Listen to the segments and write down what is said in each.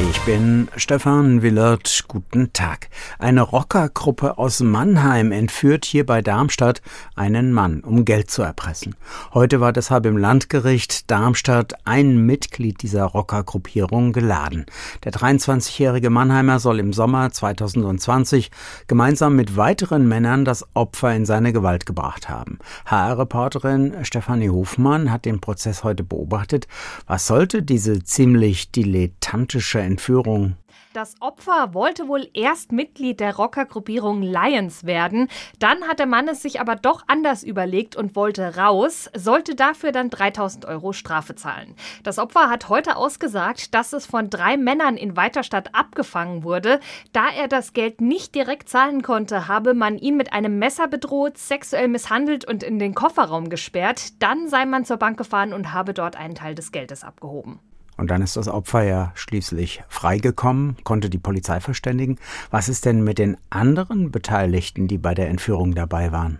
Ich bin Stefan Willert. Guten Tag. Eine Rockergruppe aus Mannheim entführt hier bei Darmstadt einen Mann, um Geld zu erpressen. Heute war deshalb im Landgericht Darmstadt ein Mitglied dieser Rockergruppierung geladen. Der 23-jährige Mannheimer soll im Sommer 2020 gemeinsam mit weiteren Männern das Opfer in seine Gewalt gebracht haben. HR-Reporterin Stefanie Hofmann hat den Prozess heute beobachtet. Was sollte diese ziemlich dilettantische Entführung. Das Opfer wollte wohl erst Mitglied der Rockergruppierung Lions werden. Dann hat der Mann es sich aber doch anders überlegt und wollte raus, sollte dafür dann 3000 Euro Strafe zahlen. Das Opfer hat heute ausgesagt, dass es von drei Männern in Weiterstadt abgefangen wurde. Da er das Geld nicht direkt zahlen konnte, habe man ihn mit einem Messer bedroht, sexuell misshandelt und in den Kofferraum gesperrt. Dann sei man zur Bank gefahren und habe dort einen Teil des Geldes abgehoben. Und dann ist das Opfer ja schließlich freigekommen, konnte die Polizei verständigen. Was ist denn mit den anderen Beteiligten, die bei der Entführung dabei waren?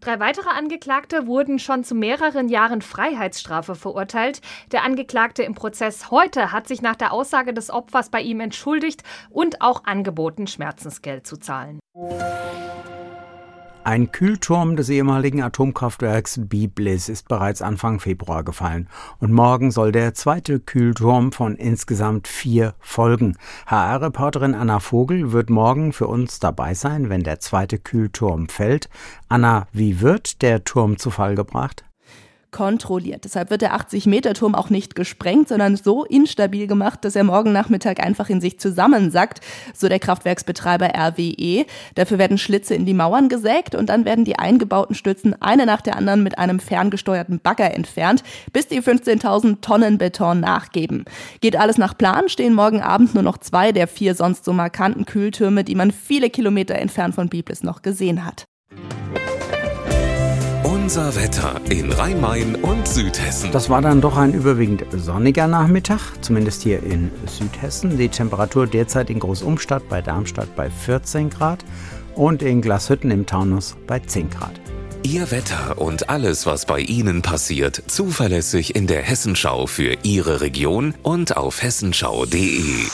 Drei weitere Angeklagte wurden schon zu mehreren Jahren Freiheitsstrafe verurteilt. Der Angeklagte im Prozess heute hat sich nach der Aussage des Opfers bei ihm entschuldigt und auch angeboten, Schmerzensgeld zu zahlen. Ein Kühlturm des ehemaligen Atomkraftwerks Biblis ist bereits Anfang Februar gefallen und morgen soll der zweite Kühlturm von insgesamt vier folgen. HR-Reporterin Anna Vogel wird morgen für uns dabei sein, wenn der zweite Kühlturm fällt. Anna, wie wird der Turm zu Fall gebracht? Kontrolliert. Deshalb wird der 80-Meter-Turm auch nicht gesprengt, sondern so instabil gemacht, dass er morgen Nachmittag einfach in sich zusammensackt, so der Kraftwerksbetreiber RWE. Dafür werden Schlitze in die Mauern gesägt und dann werden die eingebauten Stützen eine nach der anderen mit einem ferngesteuerten Bagger entfernt, bis die 15.000 Tonnen Beton nachgeben. Geht alles nach Plan, stehen morgen Abend nur noch zwei der vier sonst so markanten Kühltürme, die man viele Kilometer entfernt von Biblis noch gesehen hat. Unser Wetter in Rhein-Main und Südhessen. Das war dann doch ein überwiegend sonniger Nachmittag, zumindest hier in Südhessen. Die Temperatur derzeit in Großumstadt bei Darmstadt bei 14 Grad und in Glashütten im Taunus bei 10 Grad. Ihr Wetter und alles, was bei Ihnen passiert, zuverlässig in der Hessenschau für Ihre Region und auf hessenschau.de.